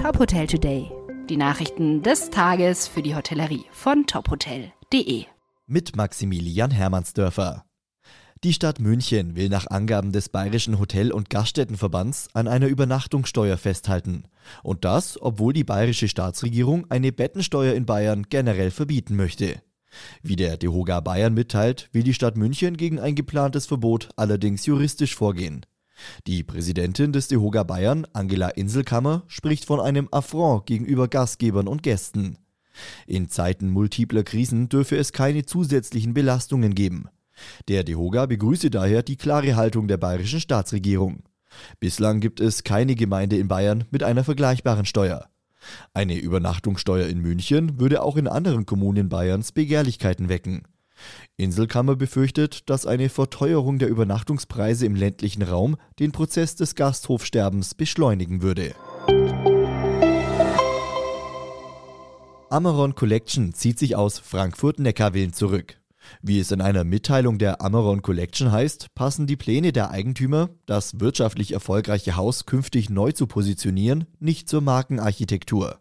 Top Hotel Today. Die Nachrichten des Tages für die Hotellerie von tophotel.de. Mit Maximilian Hermannsdörfer. Die Stadt München will nach Angaben des Bayerischen Hotel- und Gaststättenverbands an einer Übernachtungssteuer festhalten. Und das, obwohl die bayerische Staatsregierung eine Bettensteuer in Bayern generell verbieten möchte. Wie der DeHoga Bayern mitteilt, will die Stadt München gegen ein geplantes Verbot allerdings juristisch vorgehen. Die Präsidentin des DeHoga Bayern, Angela Inselkammer, spricht von einem Affront gegenüber Gastgebern und Gästen. In Zeiten multipler Krisen dürfe es keine zusätzlichen Belastungen geben. Der DeHoga begrüße daher die klare Haltung der bayerischen Staatsregierung. Bislang gibt es keine Gemeinde in Bayern mit einer vergleichbaren Steuer. Eine Übernachtungssteuer in München würde auch in anderen Kommunen Bayerns Begehrlichkeiten wecken. Inselkammer befürchtet, dass eine Verteuerung der Übernachtungspreise im ländlichen Raum den Prozess des Gasthofsterbens beschleunigen würde. Amaron Collection zieht sich aus Frankfurt-Neckarwillen zurück. Wie es in einer Mitteilung der Amaron Collection heißt, passen die Pläne der Eigentümer, das wirtschaftlich erfolgreiche Haus künftig neu zu positionieren, nicht zur Markenarchitektur.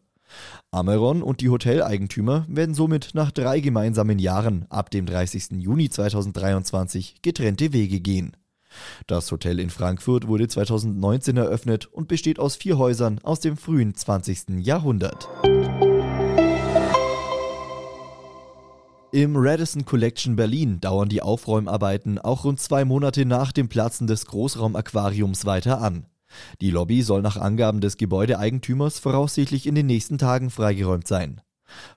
Amaron und die Hoteleigentümer werden somit nach drei gemeinsamen Jahren ab dem 30. Juni 2023 getrennte Wege gehen. Das Hotel in Frankfurt wurde 2019 eröffnet und besteht aus vier Häusern aus dem frühen 20. Jahrhundert. Im Radisson Collection Berlin dauern die Aufräumarbeiten auch rund zwei Monate nach dem Platzen des Großraumaquariums weiter an. Die Lobby soll nach Angaben des Gebäudeeigentümers voraussichtlich in den nächsten Tagen freigeräumt sein.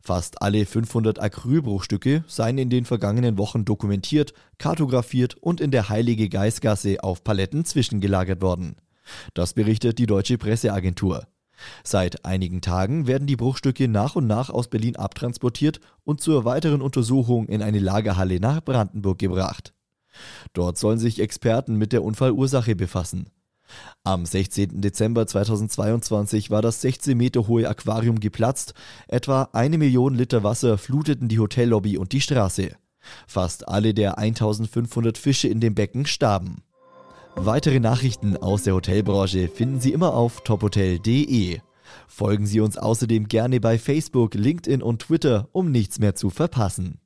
Fast alle 500 Acrylbruchstücke seien in den vergangenen Wochen dokumentiert, kartografiert und in der Heilige Geistgasse auf Paletten zwischengelagert worden. Das berichtet die deutsche Presseagentur. Seit einigen Tagen werden die Bruchstücke nach und nach aus Berlin abtransportiert und zur weiteren Untersuchung in eine Lagerhalle nach Brandenburg gebracht. Dort sollen sich Experten mit der Unfallursache befassen. Am 16. Dezember 2022 war das 16 Meter hohe Aquarium geplatzt. Etwa eine Million Liter Wasser fluteten die Hotellobby und die Straße. Fast alle der 1500 Fische in dem Becken starben. Weitere Nachrichten aus der Hotelbranche finden Sie immer auf tophotel.de. Folgen Sie uns außerdem gerne bei Facebook, LinkedIn und Twitter, um nichts mehr zu verpassen.